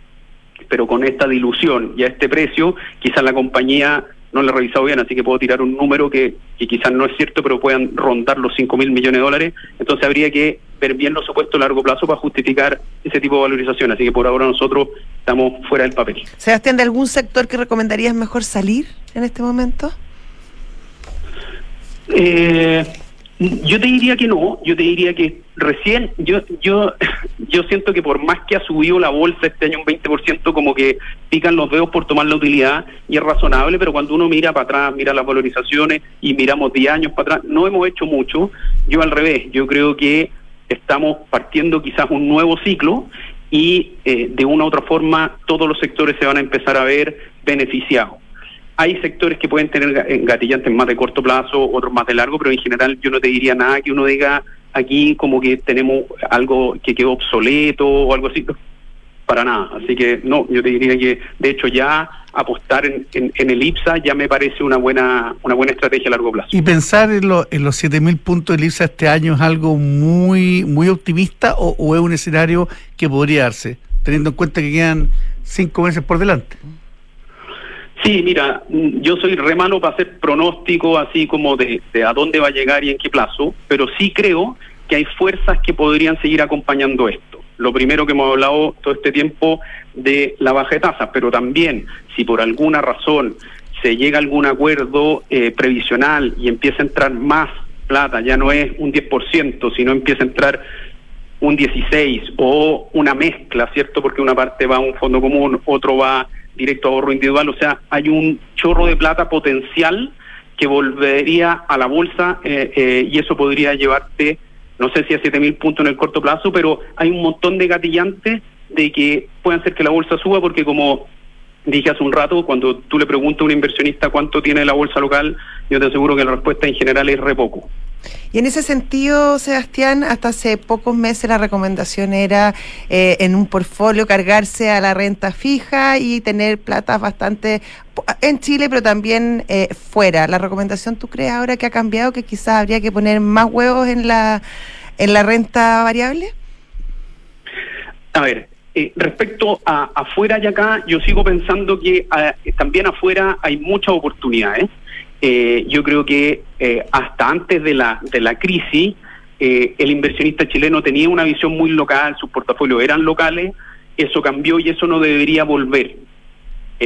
pero con esta dilución y a este precio, quizás la compañía no lo he revisado bien, así que puedo tirar un número que, quizás no es cierto, pero puedan rondar los 5 mil millones de dólares. Entonces habría que ver bien los supuestos a largo plazo para justificar ese tipo de valorización. Así que por ahora nosotros estamos fuera del papel. Sebastián, ¿de algún sector que recomendarías mejor salir en este momento? Eh, yo te diría que no, yo te diría que recién, yo yo *laughs* yo siento que por más que ha subido la bolsa este año un 20%, como que pican los dedos por tomar la utilidad y es razonable, pero cuando uno mira para atrás, mira las valorizaciones y miramos 10 años para atrás, no hemos hecho mucho. Yo al revés, yo creo que estamos partiendo quizás un nuevo ciclo y eh, de una u otra forma todos los sectores se van a empezar a ver beneficiados. Hay sectores que pueden tener gatillantes más de corto plazo, otros más de largo, pero en general yo no te diría nada que uno diga aquí como que tenemos algo que quedó obsoleto o algo así. Para nada. Así que no, yo te diría que de hecho ya apostar en, el IPSA ya me parece una buena una buena estrategia a largo plazo. ¿Y pensar en, en los 7.000 puntos del IPSA este año es algo muy muy optimista o, o es un escenario que podría darse, teniendo en cuenta que quedan cinco meses por delante? Sí, mira, yo soy re malo para hacer pronóstico así como de, a dónde va a llegar y en qué plazo, pero sí creo que hay fuerzas que podrían seguir acompañando esto. Lo primero que hemos hablado todo este tiempo de la baja de tasas, pero también si por alguna razón se llega a algún acuerdo eh, previsional y empieza a entrar más plata, ya no es un 10%, sino empieza a entrar un 16 o una mezcla, ¿cierto? Porque una parte va a un fondo común, otro va directo ahorro individual, o sea, hay un chorro de plata potencial que volvería a la bolsa eh, eh, y eso podría llevarte, no sé si a 7 mil puntos en el corto plazo, pero hay un montón de gatillantes de que puedan ser que la bolsa suba porque como dije hace un rato, cuando tú le preguntas a un inversionista cuánto tiene la bolsa local, yo te aseguro que la respuesta en general es re poco. Y en ese sentido, Sebastián, hasta hace pocos meses la recomendación era eh, en un portfolio cargarse a la renta fija y tener plata bastante en Chile, pero también eh, fuera. ¿La recomendación tú crees ahora que ha cambiado, que quizás habría que poner más huevos en la, en la renta variable? A ver, eh, respecto a afuera y acá, yo sigo pensando que también afuera hay muchas oportunidades. Eh, yo creo que eh, hasta antes de la, de la crisis, eh, el inversionista chileno tenía una visión muy local, sus portafolios eran locales, eso cambió y eso no debería volver.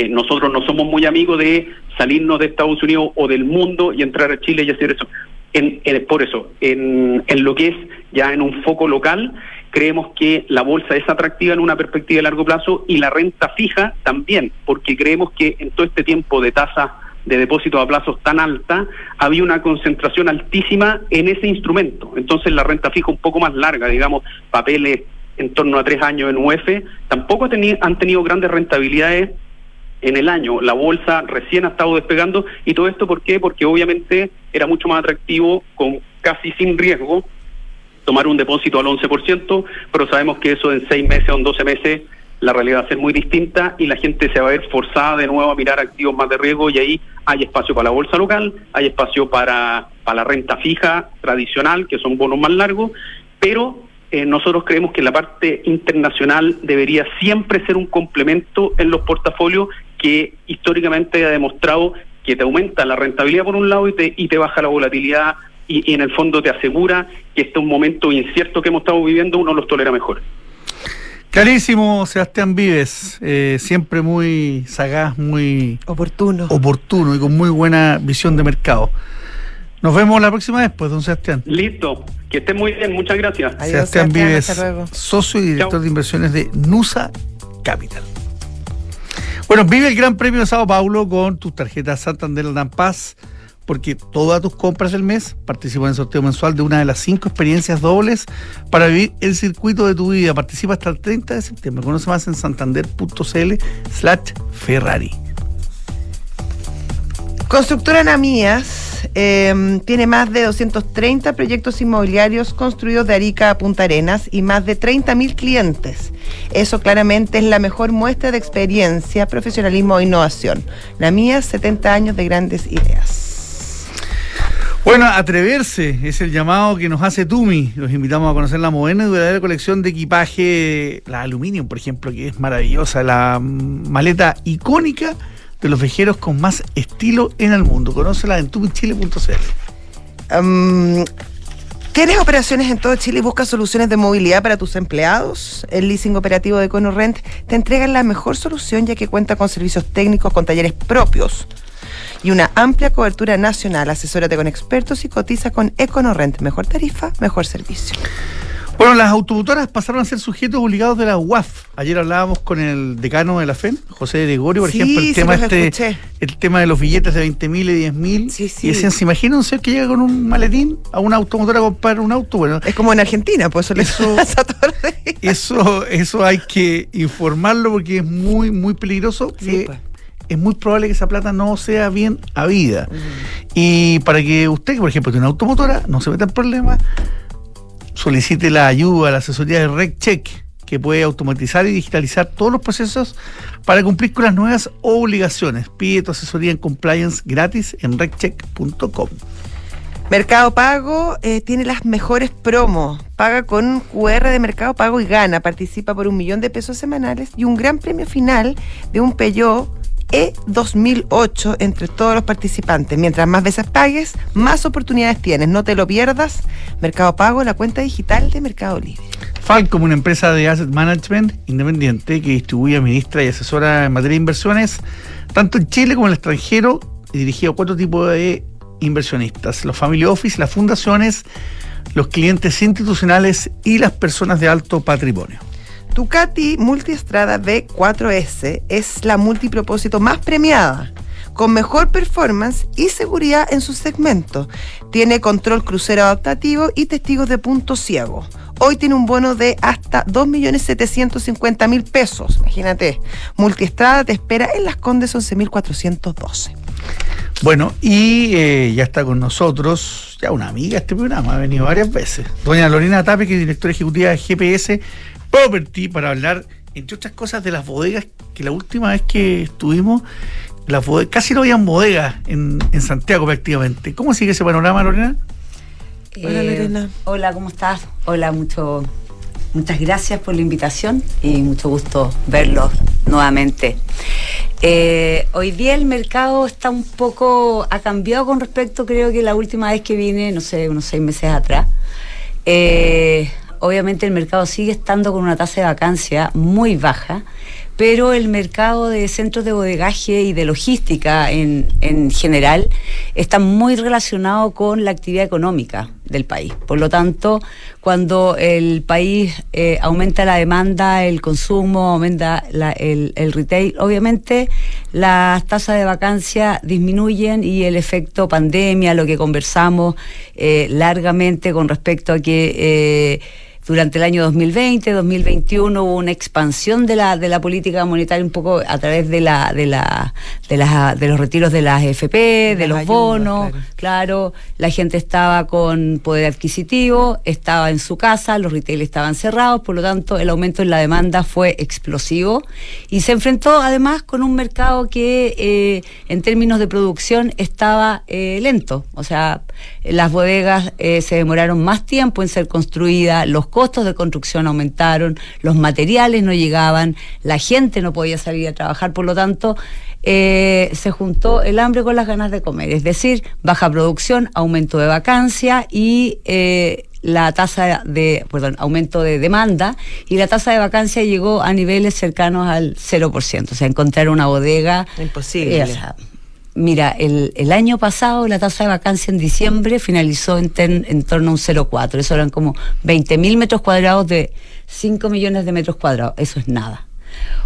nosotros no somos muy amigos de salirnos de Estados Unidos o del mundo y entrar a Chile y hacer eso. En, por eso, en, en lo que es ya en un foco local, creemos que la bolsa es atractiva en una perspectiva de largo plazo y la renta fija también, porque creemos que en todo este tiempo de tasa de depósitos a plazos tan alta, había una concentración altísima en ese instrumento. Entonces la renta fija un poco más larga, digamos, papeles en torno a tres años en UF, tampoco han tenido grandes rentabilidades en el año. La bolsa recién ha estado despegando y todo esto ¿por qué? Porque obviamente era mucho más atractivo con casi sin riesgo tomar un depósito al 11%, pero sabemos que eso en seis meses o en 12 meses la realidad va a ser muy distinta y la gente se va a ver forzada de nuevo a mirar activos más de riesgo y ahí hay espacio para la bolsa local, hay espacio para, la renta fija tradicional, que son bonos más largos, pero eh, nosotros creemos que la parte internacional debería siempre ser un complemento en los portafolios que históricamente ha demostrado que te aumenta la rentabilidad por un lado y te, y te baja la volatilidad y, y en el fondo te asegura que este es un momento incierto que hemos estado viviendo, uno los tolera mejor. Clarísimo, Sebastián Vives, eh, siempre muy sagaz, muy oportuno. oportuno y con muy buena visión de mercado. Nos vemos la próxima vez, pues, don Sebastián. Listo. Que esté muy bien. Muchas gracias. Adiós, Sebastián Sebastián, Vives, socio y director Chao. de inversiones de Nusa Capital. Bueno, vive el Gran Premio de Sao Paulo con tus tarjetas Santander Dan Paz, porque todas tus compras del mes participan en el sorteo mensual de una de las cinco experiencias dobles para vivir el circuito de tu vida. Participa hasta el 30 de septiembre. Conoce más en santander.cl slash Ferrari. Constructora Namías eh, tiene más de 230 proyectos inmobiliarios construidos de Arica a Punta Arenas y más de 30.000 clientes. Eso claramente es la mejor muestra de experiencia, profesionalismo e innovación. Namías, 70 años de grandes ideas. Bueno, atreverse es el llamado que nos hace Tumi. Los invitamos a conocer la moderna y duradera colección de equipaje, la Aluminium, por ejemplo, que es maravillosa, la maleta icónica de los viajeros con más estilo en el mundo. Conócela en tumichile.cl. Um, ¿Tienes operaciones en todo Chile y buscas soluciones de movilidad para tus empleados? El leasing operativo de EconoRent te entrega la mejor solución ya que cuenta con servicios técnicos con talleres propios y una amplia cobertura nacional. Asesórate con expertos y cotiza con EconoRent. Mejor tarifa, mejor servicio. Bueno, las automotoras pasaron a ser sujetos obligados de la UAF. Ayer hablábamos con el decano de la FEN, José Gregorio, por Sí, ejemplo, el tema este, el tema de los billetes de 20 mil y 10 mil. Sí, sí. Y decían, ¿se imagina un señor que llega con un maletín a una automotora a comprar un auto? Bueno, Es como en Argentina, pues eso le Eso-. Eso, eso hay que informarlo porque es muy, muy peligroso. Sí, que pues. Es muy probable que esa plata no sea bien habida. Y para que usted, que por ejemplo, tiene una automotora, no se meta en problemas, solicite la ayuda, la asesoría de RecCheck, que puede automatizar y digitalizar todos los procesos para cumplir con las nuevas obligaciones. Pide tu asesoría en compliance gratis en reccheck.com. Mercado Pago eh, tiene las mejores promos. Paga con QR de Mercado Pago y gana. Participa por un millón de pesos semanales y un gran premio final de un Peugeot E2008 entre todos los participantes. Mientras más veces pagues, más oportunidades tienes. No te lo pierdas. Mercado Pago, la cuenta digital de Mercado Libre. Falcom, una empresa de asset management independiente que distribuye, administra y asesora en materia de inversiones, tanto en Chile como en el extranjero, y dirigido a cuatro tipos de inversionistas: los family office, las fundaciones, los clientes institucionales y las personas de alto patrimonio. Ducati Multiestrada V4S es la multipropósito más premiada, con mejor performance y seguridad en su segmento. Tiene control crucero adaptativo y testigos de punto ciego. Hoy tiene un bono de hasta 2.750.000 pesos. Imagínate. Multiestrada te espera en Las Condes 11.412. Bueno, y eh, ya está con nosotros, ya una amiga de este programa, ha venido varias veces, doña Lorena Tape, que es directora ejecutiva de GPS Property, para hablar, entre otras cosas, de las bodegas, que la última vez que estuvimos, las bodegas, casi no habían bodegas en, en Santiago prácticamente. ¿Cómo sigue ese panorama, Lorena? Hola, Lorena. Hola, ¿cómo estás? Hola, mucho, muchas gracias por la invitación y mucho gusto verlos nuevamente. Eh, hoy día el mercado está un poco, ha cambiado con respecto, creo que la última vez que vine, no sé, unos seis meses atrás. Eh, obviamente el mercado sigue estando con una tasa de vacancia muy baja, pero el mercado de centros de bodegaje y de logística en, en general está muy relacionado con la actividad económica del país. Por lo tanto, cuando el país eh, aumenta la demanda, el consumo, aumenta el, el retail, obviamente las tasas de vacancia disminuyen y el efecto pandemia, lo que conversamos eh, largamente con respecto a que... eh, durante el año 2020, 2021 hubo una expansión de la de la política monetaria un poco a través de la de la de las de los retiros de las FP, de los ayudas, bonos, claro. claro, la gente estaba con poder adquisitivo, estaba en su casa, los retail estaban cerrados, por lo tanto el aumento en la demanda fue explosivo. Y se enfrentó además con un mercado que eh, en términos de producción estaba eh, lento, o sea, las bodegas eh, se demoraron más tiempo en ser construidas, los costos de construcción aumentaron, los materiales no llegaban, la gente no podía salir a trabajar, por lo tanto, eh, se juntó el hambre con las ganas de comer, es decir, baja producción, aumento de vacancia y eh, la tasa de, perdón, aumento de demanda y la tasa de vacancia llegó a niveles cercanos al 0%, o sea, encontrar una bodega Imposible. eh, Mira, el, el, año pasado la tasa de vacancia en diciembre finalizó en, en torno a un 0,4. Eso eran como 20.000 metros cuadrados de 5 millones de metros cuadrados. Eso es nada.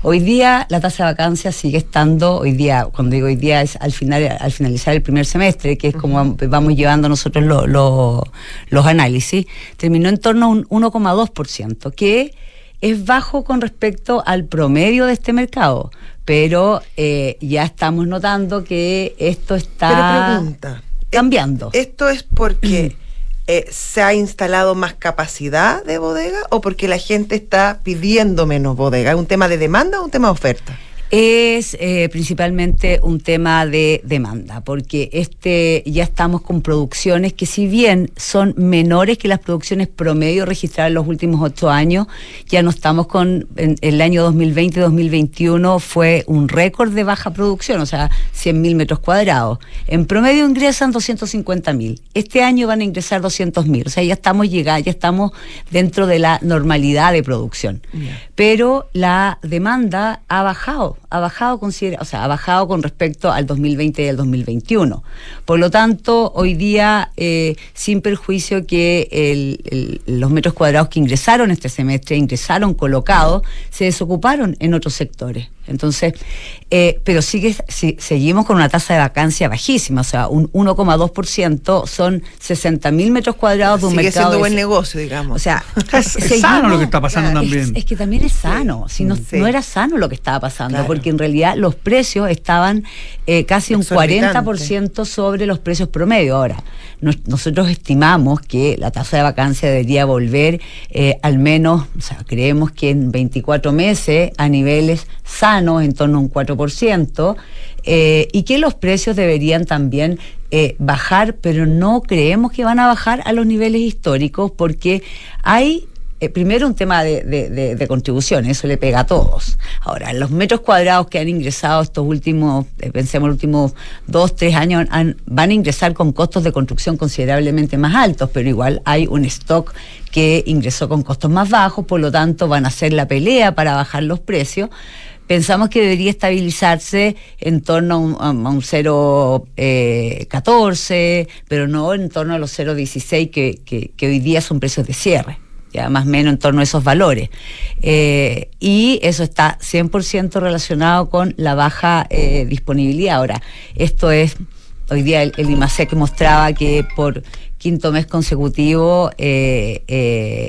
Hoy día la tasa de vacancia sigue estando, hoy día, cuando digo hoy día es al final, al finalizar el primer semestre, que es como vamos llevando nosotros los análisis, terminó en torno a un 1,2%, que es bajo con respecto al promedio de este mercado pero eh, ya estamos notando que esto está cambiando. ¿Esto es porque *clears throat* eh, se ha instalado más capacidad de bodega o porque la gente está pidiendo menos bodega? ¿Es un tema de demanda o un tema de oferta? Es eh, principalmente un tema de demanda, porque este ya estamos con producciones que si bien son menores que las producciones promedio registradas en los últimos ocho años, ya no estamos con en, el año 2020-2021 fue un récord de baja producción, o sea, 100.000 metros cuadrados. En promedio ingresan 250.000. Este año van a ingresar 200.000, o sea, ya estamos llegando, ya estamos dentro de la normalidad de producción. Pero la demanda ha bajado ha bajado, o sea, ha bajado con respecto al 2020 y al 2021. Por lo tanto, hoy día, eh, sin perjuicio que los metros cuadrados que ingresaron este semestre, ingresaron colocados, se desocuparon en otros sectores. Entonces, eh, pero sigue, si, seguimos con una tasa de vacancia bajísima, o sea, un 1,2% son 60.000 metros cuadrados de un sigue mercado. siendo buen negocio, digamos. O sea, *laughs* es, sano lo que está pasando también. Es, que también es sano, si no, no, era sano lo que estaba pasando, porque en realidad los precios estaban eh, casi un 40% sobre los precios promedio. Ahora, nosotros estimamos que la tasa de vacancia debería volver eh, al menos, o sea, creemos que en 24 meses a niveles sanos, en torno a un 4%, eh, y que los precios deberían también eh, bajar, pero no creemos que van a bajar a los niveles históricos porque hay eh, primero un tema de, de, eso le pega a todos. Ahora, los metros cuadrados que han ingresado estos últimos, eh, pensemos los últimos dos, tres años, van a ingresar con costos de construcción considerablemente más altos, pero igual hay un stock que ingresó con costos más bajos, por lo tanto van a hacer la pelea para bajar los precios pensamos que debería estabilizarse en torno a un, a un 0,14, eh, pero no en torno a los 0,16 que, que, hoy día son precios de cierre ya más o menos en torno a esos valores. Eh, y eso está 100% relacionado con la baja eh, disponibilidad. Ahora, esto es, hoy día el, el IMASEC mostraba que por quinto mes consecutivo eh,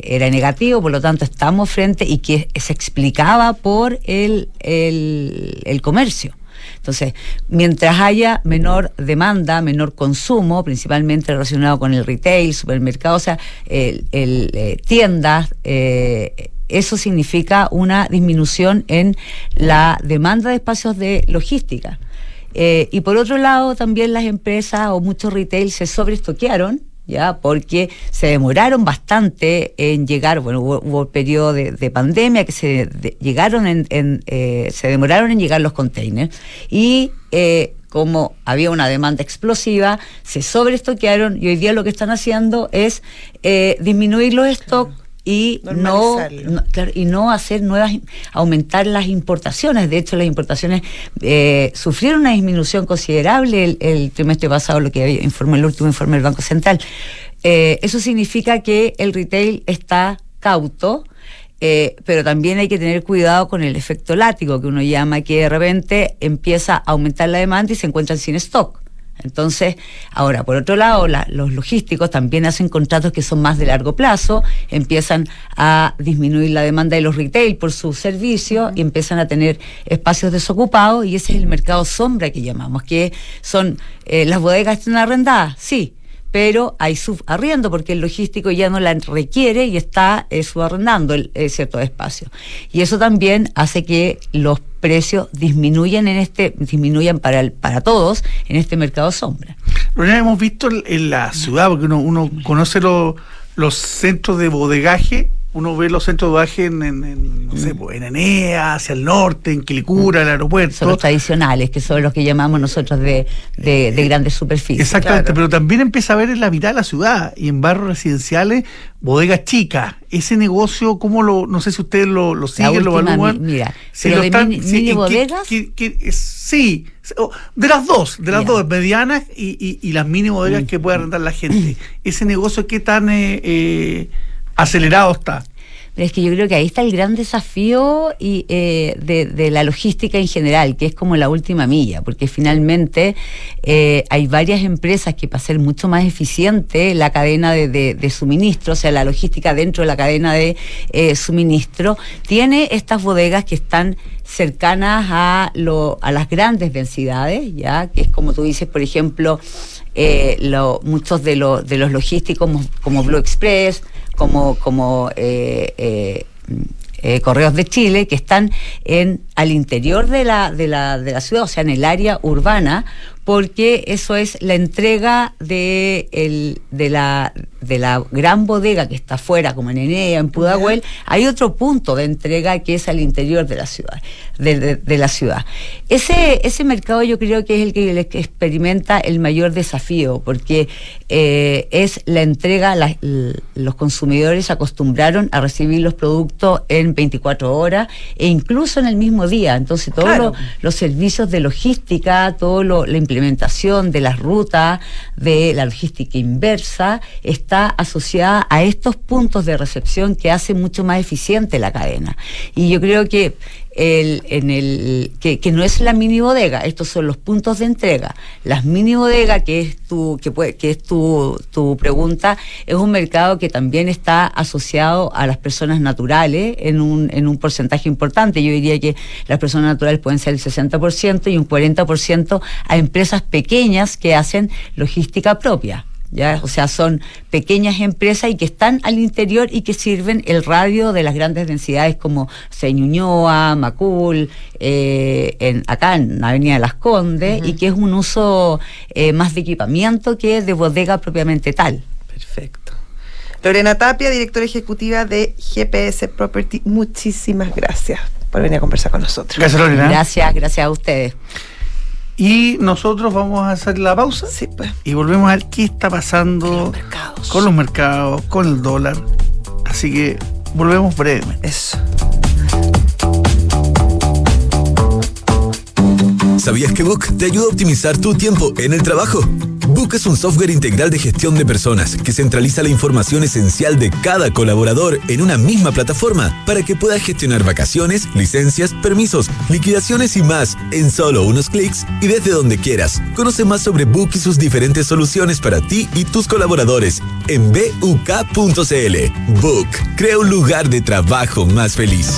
era negativo, por lo tanto estamos frente y que se explicaba por el, el, comercio. Entonces, mientras haya menor demanda, menor consumo, principalmente relacionado con el retail, supermercados, o sea, el, eh, tiendas, eh, eso significa una disminución en la demanda de espacios de logística. Eh, y por otro lado, también las empresas o muchos retail se sobreestoquearon ya porque se demoraron bastante en llegar, bueno, hubo, hubo periodo de, pandemia que se llegaron en, eh, se demoraron en llegar los containers y eh, como había una demanda explosiva, se sobreestoquearon y hoy día lo que están haciendo es eh, disminuir los stocks y no, y no hacer nuevas aumentar las importaciones. De hecho las importaciones eh, sufrieron una disminución considerable el, trimestre pasado lo que informó el último informe del Banco Central. Eh, eso significa que el retail está cauto eh, pero también hay que tener cuidado con el efecto látigo que uno llama que de repente empieza a aumentar la demanda y se encuentran sin stock entonces, ahora, por otro lado, los logísticos también hacen contratos que son más de largo plazo, empiezan a disminuir la demanda de los retail por su servicio y empiezan a tener espacios desocupados y ese es el mercado sombra que llamamos, que son eh, las bodegas están arrendadas, sí, pero hay subarriendo porque el logístico ya no la requiere y está eh, subarrendando el, eh, cierto espacio. Y eso también hace que los precios disminuyan en este disminuyan para el, para todos en este mercado sombra. Lo hemos visto en la ciudad porque uno, uno conoce los centros de bodegaje uno ve los centros de dudaje en, en, en, no sé, pues, en Enea, hacia el norte, en Quilicura, el aeropuerto. Son los tradicionales, que son los que llamamos nosotros de, de, de grandes superficies. Exactamente, pero también empieza a ver en la mitad de la ciudad y en barrios residenciales bodegas chicas. Ese negocio, ¿cómo lo, no sé si ustedes lo, lo siguen, lo evalúan? mi- Mira, Si pero lo de están- mini, si- mini bodegas, qué- qué- es- sí, de las dos, de las Ya. dos, medianas y, y- y las mini bodegas que puede arrendar la gente. Ese negocio, ¿qué tan eh, eh, acelerado está? Pero es que yo creo que ahí está el gran desafío y, eh, de, la logística en general, que es como la última milla, porque finalmente eh, hay varias empresas que para ser mucho más eficiente la cadena de, de- suministro, o sea, la logística dentro de la cadena de eh, suministro, tiene estas bodegas que están cercanas a, lo, a las grandes densidades, ya que es como tú dices, por ejemplo, eh, lo- muchos de, los de los logísticos como Blue Express, como, como eh, eh, eh, Correos de Chile, que están en, al interior de la, de, la, de la ciudad, o sea, en el área urbana, porque eso es la entrega de, el, de, la, de la gran bodega que está afuera, como en Enea, en Pudahuel, hay otro punto de entrega que es al interior de la ciudad. De, de- de la ciudad. Ese, ese mercado yo creo que es el que, el que experimenta el mayor desafío, porque eh, es la entrega, la- los consumidores acostumbraron a recibir los productos en 24 horas e incluso en el mismo día. Entonces, todos Claro. los, los servicios de logística, toda la implementación de las rutas, de la logística inversa, está asociada a estos puntos de recepción que hacen mucho más eficiente la cadena. Y yo creo que el, en el que, no es la mini bodega, estos son los puntos de entrega. Las mini bodegas, que es tu, que puede, que es tu, tu pregunta, es un mercado que también está asociado a las personas naturales en un, en un porcentaje importante. Yo diría que las personas naturales pueden ser el 60% y un 40% a empresas pequeñas que hacen logística propia. ¿Ya? O sea, son pequeñas empresas y que están al interior y que sirven el radio de las grandes densidades como Señuñoa, Macul, eh, en, acá en Avenida Las Condes, y que es un uso eh, más de equipamiento que de bodega propiamente tal. Perfecto. Lorena Tapia, directora ejecutiva de GPS Property, muchísimas gracias por venir a conversar con nosotros. Gracias, Lorena. Gracias, gracias a ustedes. Y nosotros vamos a hacer la pausa Sí, pues. y volvemos a ver qué está pasando Con los mercados. con los mercados, con el dólar. Así que volvemos brevemente. Eso. ¿Sabías que Book te ayuda a optimizar tu tiempo en el trabajo? Book es un software integral de gestión de personas que centraliza la información esencial de cada colaborador en una misma plataforma para que puedas gestionar vacaciones, licencias, permisos, liquidaciones y más en solo unos clics y desde donde quieras. Conoce más sobre Book y sus diferentes soluciones para ti y tus colaboradores en buk.cl. Book crea un lugar de trabajo más feliz.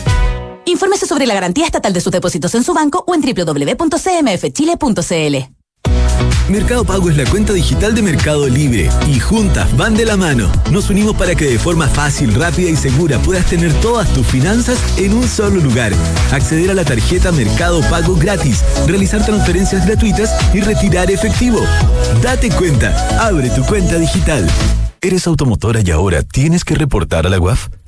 Infórmese sobre la garantía estatal de sus depósitos en su banco o en www.cmfchile.cl. Mercado Pago es la cuenta digital de Mercado Libre y juntas van de la mano. Nos unimos para que de forma fácil, rápida y segura puedas tener todas tus finanzas en un solo lugar. Acceder a la tarjeta Mercado Pago gratis, realizar transferencias gratuitas y retirar efectivo. Date cuenta, abre tu cuenta digital. ¿Eres automotora y ahora tienes que reportar a la UAF?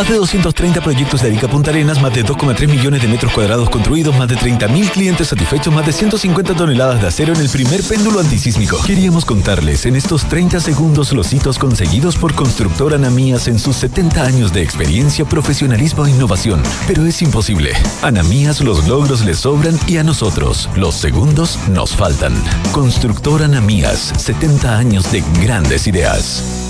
más de 230 proyectos de Arica Punta Arenas, más de 2,3 millones de metros cuadrados construidos, más de 30.000 clientes satisfechos, más de 150 toneladas de acero en el primer péndulo antisísmico. Queríamos contarles en estos 30 segundos los hitos conseguidos por Constructora Anamías en sus 70 años de experiencia, profesionalismo e innovación. Pero es imposible. Anamías los logros les sobran y a nosotros los segundos nos faltan. Constructora Anamías, 70 años de grandes ideas.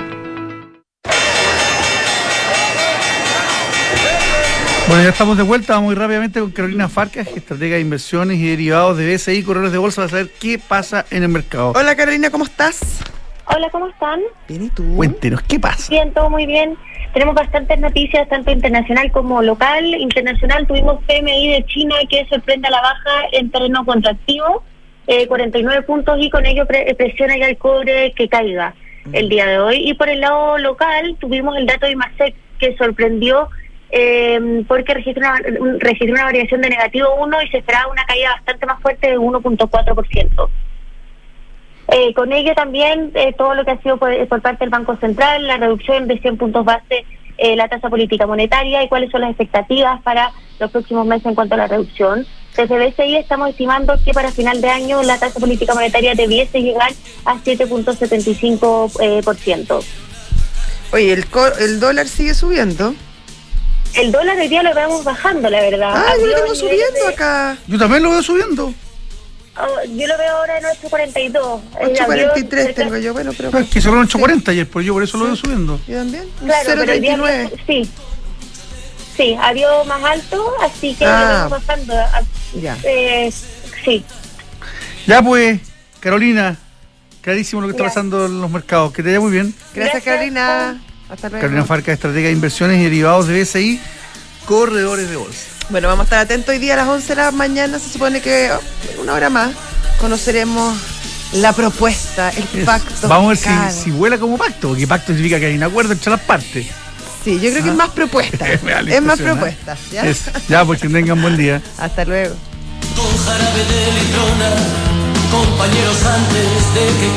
Bueno, ya estamos de vuelta muy rápidamente con Carolina Farcas, estratega de inversiones y derivados de BSI, corredores de bolsa, para saber qué pasa en el mercado. Hola Carolina, ¿cómo estás? Hola, ¿cómo están? Bien, ¿y tú? Cuéntenos, ¿qué pasa? Bien, todo muy bien. Tenemos bastantes noticias, tanto internacional como local. Internacional tuvimos PMI de China que sorprende a la baja en terreno contractivo, eh, 49 puntos y con ello presiona ya el cobre que caiga el día de hoy. Y por el lado local tuvimos el dato de IMASEC que sorprendió eh, porque registró una, registró una variación de negativo 1 y se esperaba una caída bastante más fuerte de 1.4%. Eh, con ello también eh, todo lo que ha sido por, parte del Banco Central, la reducción de 100 puntos base, eh, la tasa política monetaria y cuáles son las expectativas para los próximos meses en cuanto a la reducción. Desde BCI estamos estimando que para final de año la tasa política monetaria debiese llegar a 7.75%. por ciento. Oye, el, el dólar sigue subiendo. El dólar hoy día lo vemos bajando, la verdad. Ah, yo lo tengo subiendo acá. Yo también lo veo subiendo. Oh, yo lo veo ahora en 8.42. 8.43 tengo yo, bueno, pero... Es que cerró en 8.40 ayer, pues yo por eso lo veo subiendo. ¿Yo también? Claro, 0.39. Sí. sí, abrió más alto, así que Ah. lo vamos bajando. a- Ya. eh, sí, Ya pues, Carolina, clarísimo lo que está Ya. pasando en los mercados. Que te vaya muy bien. Gracias, Gracias. Carolina. Hasta luego. Carolina Farca, estratega de inversiones y derivados de BSI, corredores de bolsa. Bueno, vamos a estar atentos hoy día a las 11 de la mañana. Se supone que oh, una hora más conoceremos la propuesta, el pacto. Vamos a ver si, si vuela como pacto, porque pacto significa que hay un acuerdo entre las partes. Sí, yo creo que es más propuesta. *laughs* Es más propuesta. ¿ya? Es- ya, pues que tengan buen día. *laughs* Hasta luego. Con jarabe de litrona, compañeros antes de que